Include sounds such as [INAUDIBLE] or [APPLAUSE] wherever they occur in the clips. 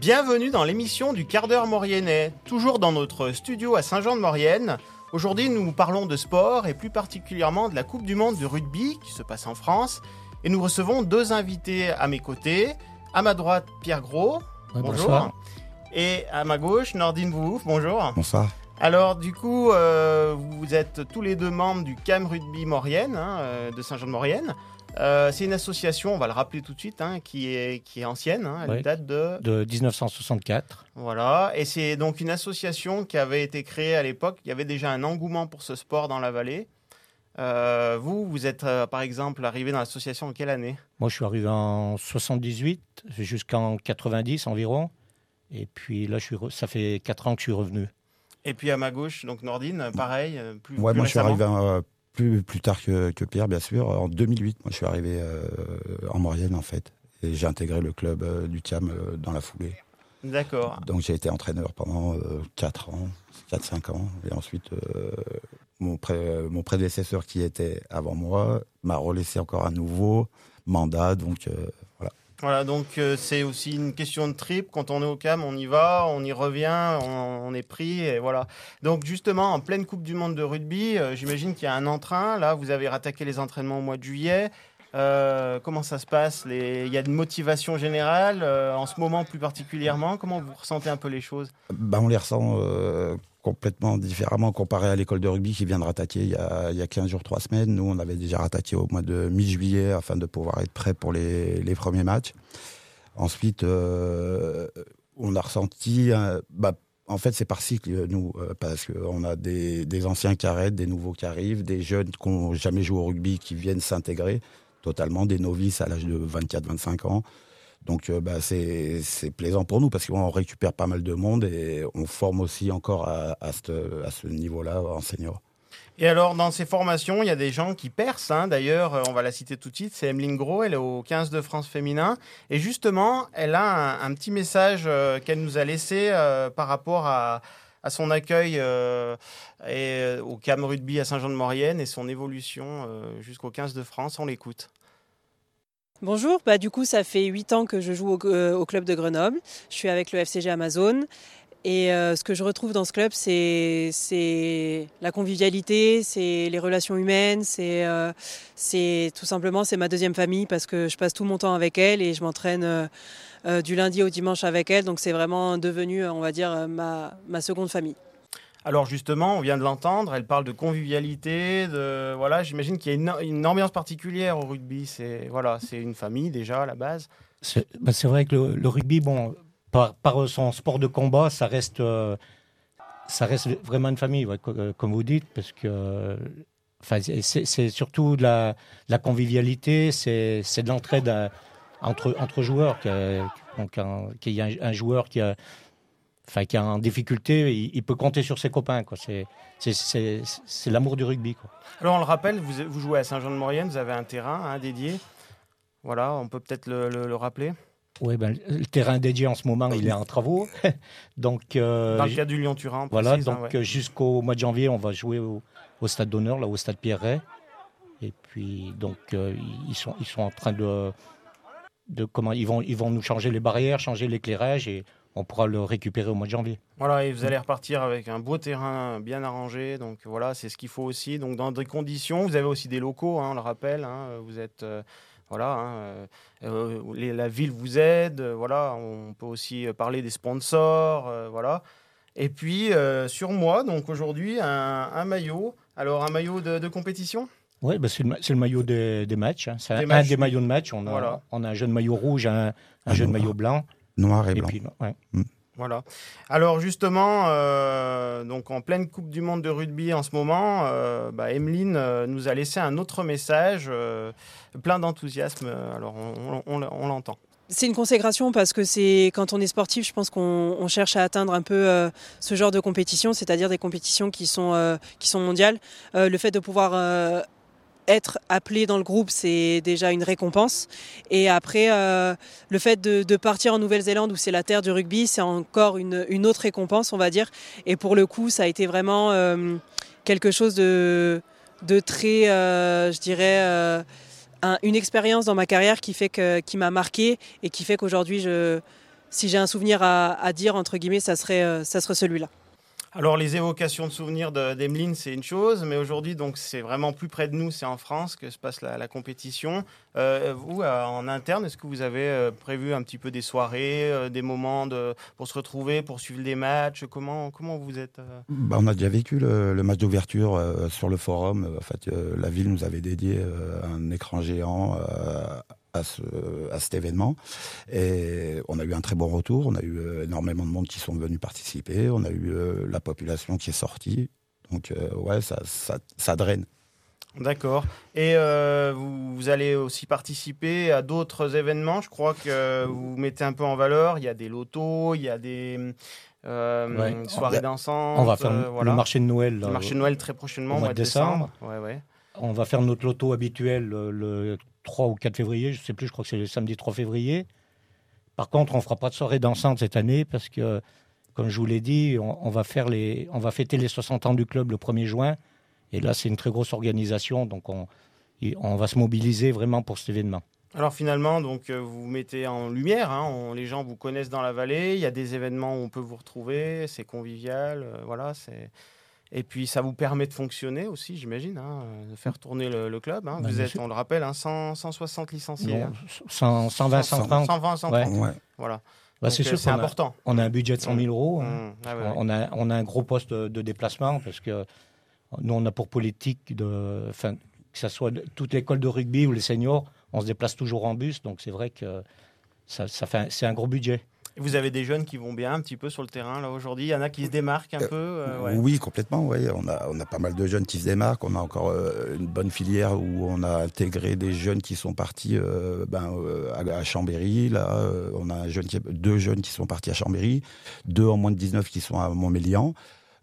Bienvenue dans l'émission du quart d'heure mauriennais, toujours dans notre studio à Saint-Jean-de-Maurienne. Aujourd'hui, nous parlons de sport et plus particulièrement de la Coupe du Monde de rugby qui se passe en France. Et nous recevons deux invités à mes côtés. À ma droite, Pierre Gros. Ouais, bonjour. bonsoir. Et à ma gauche, Nordine Bououf. Bonjour. Bonsoir. Alors, du coup, euh, vous êtes tous les deux membres du CAM Rugby Maurienne, hein, euh, de Saint-Jean-de-Maurienne. Euh, c'est une association, on va le rappeler tout de suite, hein, qui, est, qui est ancienne. hein, elle Oui. date de de 1964. Voilà, et c'est donc une association qui avait été créée à l'époque. Il y avait déjà un engouement pour ce sport dans la vallée. Euh, vous, vous êtes euh, par exemple arrivé dans l'association en quelle année? Moi, je suis arrivé en 78 jusqu'en 90 environ. Et puis là, je suis re- ça fait 4 ans que je suis revenu. Et puis à ma gauche, donc Nordine, pareil. Plus, Ouais, plus moi je suis arrivé euh, plus, plus tard que, que Pierre, bien sûr. En 2008, moi je suis arrivé euh, en Maurienne en fait. Et j'ai intégré le club euh, du CAM euh, dans la foulée. D'accord. Donc j'ai été entraîneur pendant 4 ans, 4-5 ans. Et ensuite, mon, pré- mon prédécesseur qui était avant moi m'a relaissé encore un nouveau mandat. Donc voilà. Donc euh, c'est aussi une question de trip. Quand on est au CAM, on y va, on y revient, on, est pris, et voilà. Donc justement, en pleine Coupe du Monde de rugby, euh, j'imagine qu'il y a un entrain. Là, vous avez rattaqué les entraînements au mois de juillet. Euh, comment ça se passe? Les- Il y a une motivation générale, en ce moment plus particulièrement. Comment vous ressentez un peu les choses? Bah, on les ressent complètement différemment comparé à l'école de rugby qui vient de rattaquer il y, a, il y a 15 jours, 3 semaines. Nous, on avait déjà rattaqué au mois de mi-juillet afin de pouvoir être prêt pour les, premiers matchs. Ensuite, euh, on a ressenti, euh, bah, en fait, c'est par cycle, nous, euh, parce qu'on a des, des anciens qui arrêtent, des nouveaux qui arrivent, des jeunes qui n'ont jamais joué au rugby qui viennent s'intégrer totalement, des novices à l'âge de 24-25 ans. Donc euh, bah, c'est plaisant pour nous parce qu'on récupère pas mal de monde et on forme aussi encore à, ce, niveau-là en senior. Et alors, dans ces formations, il y a des gens qui percent. hein. D'ailleurs, euh, on va la citer tout de suite. C'est Emeline Gros, elle est au 15 de France féminin. Et justement, elle a un, petit message euh, qu'elle nous a laissé par rapport à, son accueil et, au CAM Rugby à Saint-Jean-de-Maurienne et son évolution jusqu'au 15 de France. On l'écoute. Bonjour, bah, du coup ça fait 8 ans que je joue au, euh, au club de Grenoble. Je suis avec le FCG Amazon. Et euh, ce que je retrouve dans ce club, c'est la convivialité, c'est les relations humaines, c'est euh, tout simplement c'est ma deuxième famille parce que je passe tout mon temps avec elle et je m'entraîne euh, du lundi au dimanche avec elle. Donc c'est vraiment devenu, on va dire, ma, ma seconde famille. Alors justement, on vient de l'entendre, elle parle de convivialité, voilà, j'imagine qu'il y a une, ambiance particulière au rugby. C'est voilà, c'est une famille déjà à la base. C'est bah, vrai que le, rugby, bon, par, son sport de combat, ça reste, euh, ça reste vraiment une famille, euh, comme vous dites, parce que c'est- surtout de la, convivialité, c'est de l'entraide euh, entre, entre joueurs. Qu'il y a un joueur qui a, enfin, qui est en difficulté, il, il peut compter sur ses copains. quoi. C'est l'amour du rugby. Quoi. Alors on le rappelle, vous, vous jouez à Saint-Jean-de-Maurienne, vous avez un terrain hein, dédié. Voilà, on peut peut-être le, le- le rappeler. Ouais, ben, le terrain dédié en ce moment, il est en travaux. [LAUGHS] donc, euh, Dans le cas du Lyon-Turin, on Voilà, précise, hein, donc ouais. jusqu'au mois de janvier, on va jouer au, au stade d'honneur, là, au stade Pierret. Et puis, donc, euh, ils, sont, ils sont en train de. de comment, ils, vont, ils vont nous changer les barrières, changer l'éclairage et on pourra le récupérer au mois de janvier. Voilà, et vous allez repartir avec un beau terrain bien arrangé. Donc voilà, c'est ce qu'il faut aussi. Donc dans des conditions, vous avez aussi des locaux, hein, on le rappelle. hein, vous êtes euh, voilà, hein, euh, euh, les- la ville vous aide. euh, voilà, on peut aussi parler des sponsors. voilà. Et puis sur moi, donc aujourd'hui un, un maillot. Alors un maillot de, de compétition? Oui, ben, c'est le, maillot des, des matchs. hein. C'est un, matchs. des maillots de match. On a, Voilà. on a un jeune maillot rouge, un, un Un jeune noir. maillot blanc. Noir et Et blanc. puis, ouais. Voilà. Alors justement, euh, donc en pleine Coupe du Monde de rugby en ce moment, euh, bah, Emeline euh, nous a laissé un autre message euh, plein d'enthousiasme. Alors on, on- on- on l'entend. C'est une consécration parce que c'est quand on est sportif, je pense qu'on on cherche à atteindre un peu euh, ce genre de compétition, c'est-à-dire des compétitions qui sont euh, qui sont mondiales. Euh, le fait de pouvoir euh, être appelé dans le groupe, c'est déjà une récompense. Et après, euh, le fait de, partir en Nouvelle-Zélande, où c'est la terre du rugby, c'est encore une, autre récompense, on va dire. Et pour le coup, ça a été vraiment euh, quelque chose de, très, euh, je dirais, un- une expérience dans ma carrière qui qui m'a marqué et qui fait qu'aujourd'hui, si j'ai un souvenir à, à, dire, entre guillemets, ça serait, ça serait celui-là. Alors les évocations de souvenirs d'Emeline, c'est une chose, mais aujourd'hui, donc c'est vraiment plus près de nous, c'est en France que se passe la, compétition. Euh, vous, euh, en interne, est-ce que vous avez euh, prévu un petit peu des soirées, des moments de, pour se retrouver, pour suivre des matchs? Comment, comment vous êtes bah, On a déjà vécu le, match d'ouverture sur le forum. En fait, la ville nous avait dédié un écran géant à, ce, à cet événement. Et on a eu un très bon retour. On a eu euh, énormément de monde qui sont venus participer. On a eu euh, la population qui est sortie. Donc, euh, ouais, ça, ça, ça draine. D'accord. Et vous, allez aussi participer à d'autres événements? Je crois que vous mettez un peu en valeur. Il y a des lotos, il y a des soirées dansantes. On va faire le marché de Noël. Le marché de Noël très prochainement, au mois de décembre. Ouais, ouais. On va faire notre loto habituel le 3 ou 4 février, je ne sais plus, je crois que c'est le samedi 3 février. Par contre, on ne fera pas de soirée dansante cette année parce que, comme je vous l'ai dit, on, va faire les, on va fêter les 60 ans du club le 1er juin. Et là, c'est une très grosse organisation, donc on, on va se mobiliser vraiment pour cet événement. Alors finalement, donc euh, vous mettez en lumière, hein, les gens vous connaissent dans la vallée, il y a des événements où on peut vous retrouver, c'est convivial, euh, voilà, c'est et puis ça vous permet de fonctionner aussi, j'imagine, hein, de faire tourner le, club. Hein. Bah, vous êtes, on le rappelle, 160 licenciés. 120, 130. 120, 130. Voilà. Bah, c'est sûr, c'est important. on a un budget de 100 000 euros. Hein. Mmh. Ah on, a, on a un gros poste de, déplacement parce que nous, on a pour politique de, que ce soit toute l'école de rugby ou les seniors, on se déplace toujours en bus. Donc c'est vrai que ça, ça fait, c'est un gros budget. Vous avez des jeunes qui vont bien un petit peu sur le terrain là aujourd'hui? Il y en a qui se démarquent un euh, peu. Euh, oui, complètement. Ouais. On a on a pas mal de jeunes qui se démarquent. On a encore euh, une bonne filière où on a intégré des jeunes qui sont partis ben, à, Chambéry. Là, on a un jeune deux jeunes qui sont partis à Chambéry, deux en moins de 19 qui sont à Montmélian.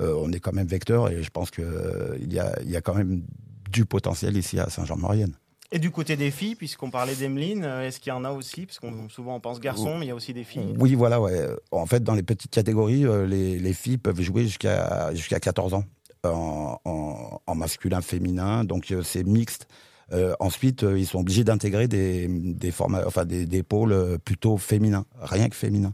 on est quand même vecteur et je pense qu'il y a il y a quand même du potentiel ici à Saint-Jean-de-Maurienne. Et du côté des filles, puisqu'on parlait d'Emeline, euh, est-ce qu'il y en a aussi? Parce qu'on souvent on pense garçon, mais il y a aussi des filles. Oui, voilà, ouais. En fait, dans les petites catégories, euh, les, filles peuvent jouer jusqu'à jusqu'à 14 ans en, masculin, féminin. Donc euh, c'est mixte. ensuite, ils sont obligés d'intégrer des, des, enfin, des, des, pôles plutôt féminins, rien que féminins.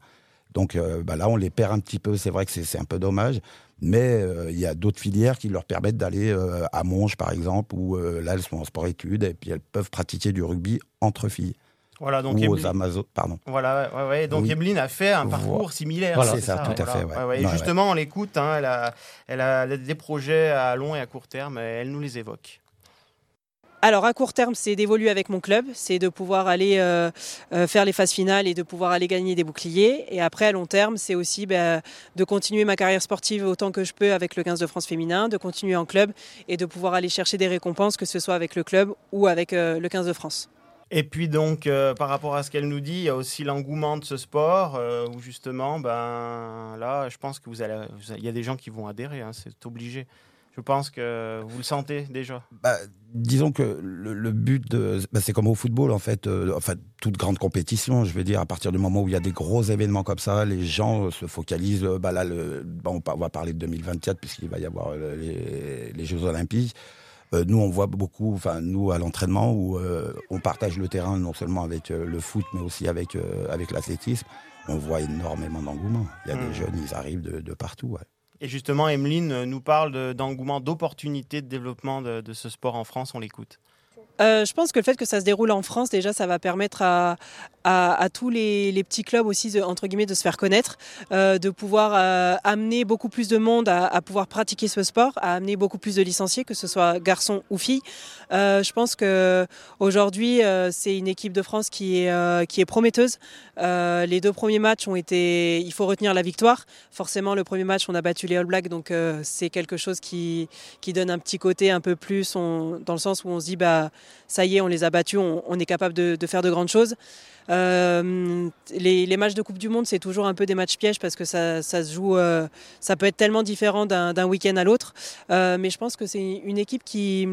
Donc bah là, on les perd un petit peu. C'est vrai que c'est un peu dommage. Mais euh, il y a d'autres filières qui leur permettent d'aller euh, à Monge, par exemple, où euh, là, elles sont en sport-études et puis elles peuvent pratiquer du rugby entre filles. Voilà, donc ou aux Amazones, pardon. Voilà, ouais, ouais. donc oui. a fait un parcours similaire. Voilà, c'est ça, tout à fait. Ouais. justement, on l'écoute, hein, elle, a, elle a des projets à long et à court terme, elle nous les évoque. Alors à court terme, c'est d'évoluer avec mon club, c'est de pouvoir aller euh, euh, faire les phases finales et de pouvoir aller gagner des boucliers. Et après, à long terme, c'est aussi bah, de continuer ma carrière sportive autant que je peux avec le 15 de France féminin, de continuer en club et de pouvoir aller chercher des récompenses, que ce soit avec le club ou avec euh, le 15 de France. Et puis donc, par rapport à ce qu'elle nous dit, il y a aussi l'engouement de ce sport, où justement, ben là, je pense que vous allez, il y a des gens qui vont adhérer, hein, c'est obligé. Je pense que vous le sentez déjà. Bah, disons que le, but, de, bah, c'est comme au football, en fait, euh, enfin, toute grande compétition, je veux dire, à partir du moment où il y a des gros événements comme ça, les gens euh, se focalisent. Euh, bah, là, le, bon, on va parler de 2024, puisqu'il va y avoir les, les Jeux Olympiques. nous, on voit beaucoup, enfin, nous, à l'entraînement, où on partage le terrain non seulement avec le foot, mais aussi avec, avec l'athlétisme. On voit énormément d'engouement. Il y a des mmh. jeunes, ils arrivent de, de partout. Ouais. Et justement, Emeline nous parle d'engouement, d'opportunités de développement de, de, ce sport en France. On l'écoute. Euh, je pense que le fait que ça se déroule en France, déjà, ça va permettre à, à, tous les, petits clubs aussi, de, entre guillemets, de se faire connaître, euh, de pouvoir euh, amener beaucoup plus de monde à, pouvoir pratiquer ce sport, à amener beaucoup plus de licenciés, que ce soit garçons ou filles. je pense que aujourd'hui, c'est une équipe de France qui est, qui est prometteuse. les deux premiers matchs ont été, il faut retenir la victoire. Forcément, le premier match, on a battu les All Blacks, donc c'est quelque chose qui, qui donne un petit côté un peu plus, dans le sens où on se dit, bah ça y est, on les a battus, on, est capable de, faire de grandes choses. Euh, les, matchs de Coupe du Monde, c'est toujours un peu des matchs pièges parce que ça, se joue, euh, ça peut être tellement différent d'un week-end à l'autre. Euh, mais je pense que c'est une équipe qui,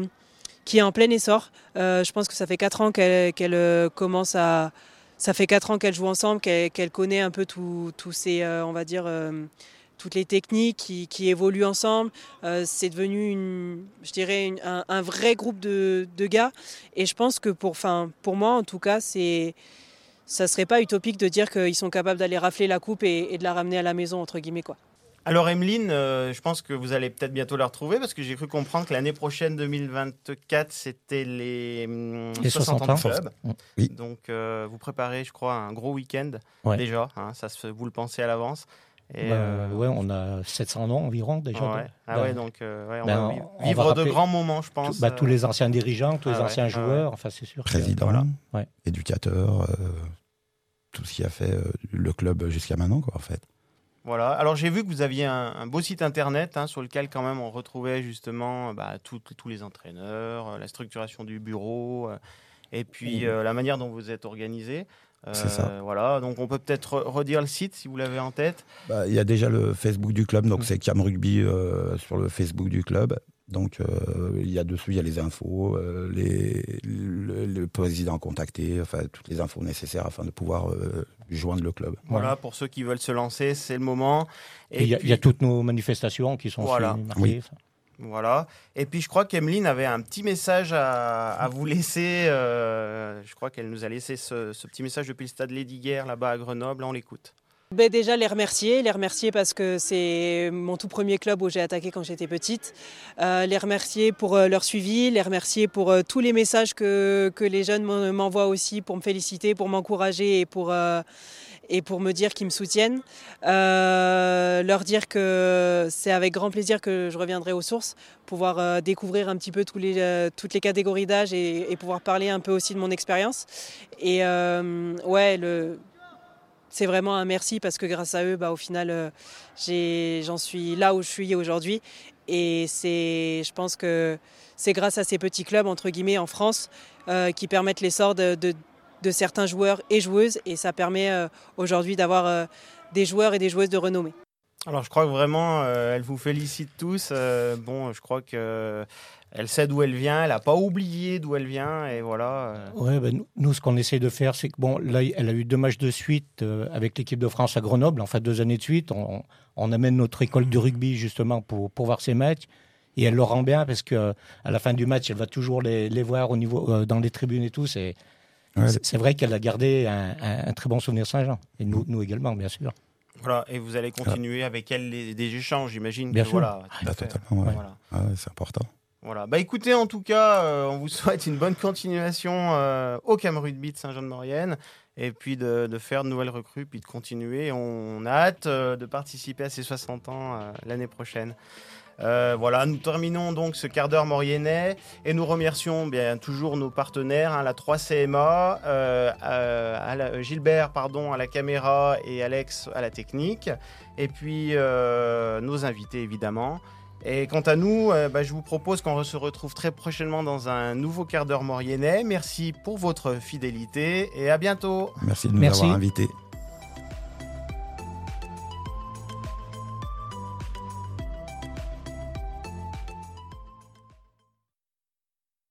qui est en plein essor. je pense que ça fait 4 ans qu'elle commence à. Ça fait 4 ans qu'elle joue ensemble, qu'elle connaît un peu tous ces, on va dire, toutes les techniques qui, évoluent ensemble. Euh, c'est devenu, une, je dirais, un, vrai groupe de, gars. Et je pense que pour, pour moi, en tout cas, c'est ça serait pas utopique de dire qu'ils sont capables d'aller rafler la coupe et, et, de la ramener à la maison entre guillemets quoi. Alors Emeline, euh, je pense que vous allez peut-être bientôt la retrouver parce que j'ai cru comprendre que l'année prochaine 2024 c'était les, hum, les 60, ans de club. Oui. Donc euh, vous préparez, je crois, un gros week-end déjà. Hein, ça se, vous le pensez à l'avance. Et bah, euh, ouais, on a 700 ans environ déjà. Ouais. Ah ouais, donc on ben, va vivre de grands moments, je pense. Bah, tous les anciens dirigeants, tous les ah anciens ah joueurs, enfin c'est sûr. Président, éducateur, tout ce qui a fait le club jusqu'à maintenant, quoi, en fait. Voilà. Alors j'ai vu que vous aviez un, beau site internet hein, sur lequel quand même on retrouvait justement bah, tous les entraîneurs, euh, la structuration du bureau, euh, et puis euh, la manière dont vous êtes organisé. C'est ça. Voilà, donc on peut peut-être redire le site si vous l'avez en tête. Bah, il y a déjà le Facebook du club, donc mm. c'est Cam Rugby sur le Facebook du club. Donc il y a dessus, il y a les infos, les, le, président contacté, enfin toutes les infos nécessaires afin de pouvoir joindre le club. Voilà, pour ceux qui veulent se lancer, c'est le moment. Et il y, a toutes nos manifestations qui sont voilà. Voilà. Et puis je crois qu'Emeline avait un petit message à, vous laisser. Euh, je crois qu'elle nous a laissé ce, petit message depuis le stade Lady Guerre là-bas à Grenoble. On l'écoute. Ben déjà les remercier, les remercier parce que c'est mon tout premier club où j'ai attaqué quand j'étais petite. Euh, les remercier pour euh, leur suivi, les remercier pour tous les messages que, que les jeunes m'envoient aussi pour me féliciter, pour m'encourager et pour, et pour me dire qu'ils me soutiennent. leur dire que c'est avec grand plaisir que je reviendrai aux sources, pouvoir découvrir un petit peu les, toutes les catégories d'âge et, pouvoir parler un peu aussi de mon expérience. Et ouais, c'est vraiment un merci parce que grâce à eux, bah, au final, euh, j'en suis là où je suis aujourd'hui. Et c'est, je pense que c'est grâce à ces petits clubs, entre guillemets, en France, euh, qui permettent l'essor de, certains joueurs et joueuses. Et ça permet euh, aujourd'hui d'avoir des joueurs et des joueuses de renommée. Alors je crois que vraiment, elle vous félicite tous. bon, je crois que elle sait d'où elle vient, elle n'a pas oublié d'où elle vient, et voilà. Euh. Ouais, ben, nous, ce qu'on essaie de faire, c'est que bon, là, elle a eu deux matchs de suite euh, avec l'équipe de France à Grenoble, enfin deux années de suite. On, amène notre école de rugby justement pour, pour voir ces matchs, et elle le rend bien parce que à la fin du match, elle va toujours les, les voir au niveau euh, dans les tribunes et tout. C'est c'est vrai qu'elle a gardé un, très bon souvenir Saint-Jean, et nous, nous également, bien sûr. Voilà, et vous allez continuer avec elle les, des échanges, j'imagine. Bien sûr. Voilà, bah, totalement, ouais. Voilà. Ah c'est important. Voilà. Bah écoutez, en tout cas, euh, on vous souhaite une bonne continuation euh, au Cam Rugby de Saint-Jean-de-Maurienne et puis de, faire de nouvelles recrues, puis de continuer. On a hâte euh, de participer à ces 60 ans l'année prochaine. Voilà, nous terminons donc ce quart d'heure mauriennais et nous remercions bien toujours nos partenaires, hein, la 3CMA, Gilbert pardon, à la caméra et Alex à la technique, et puis nos invités évidemment. Et quant à nous, euh, bah, je vous propose qu'on se retrouve très prochainement dans un nouveau quart d'heure mauriennais. Merci pour votre fidélité et à bientôt. Merci de nous avoir invités.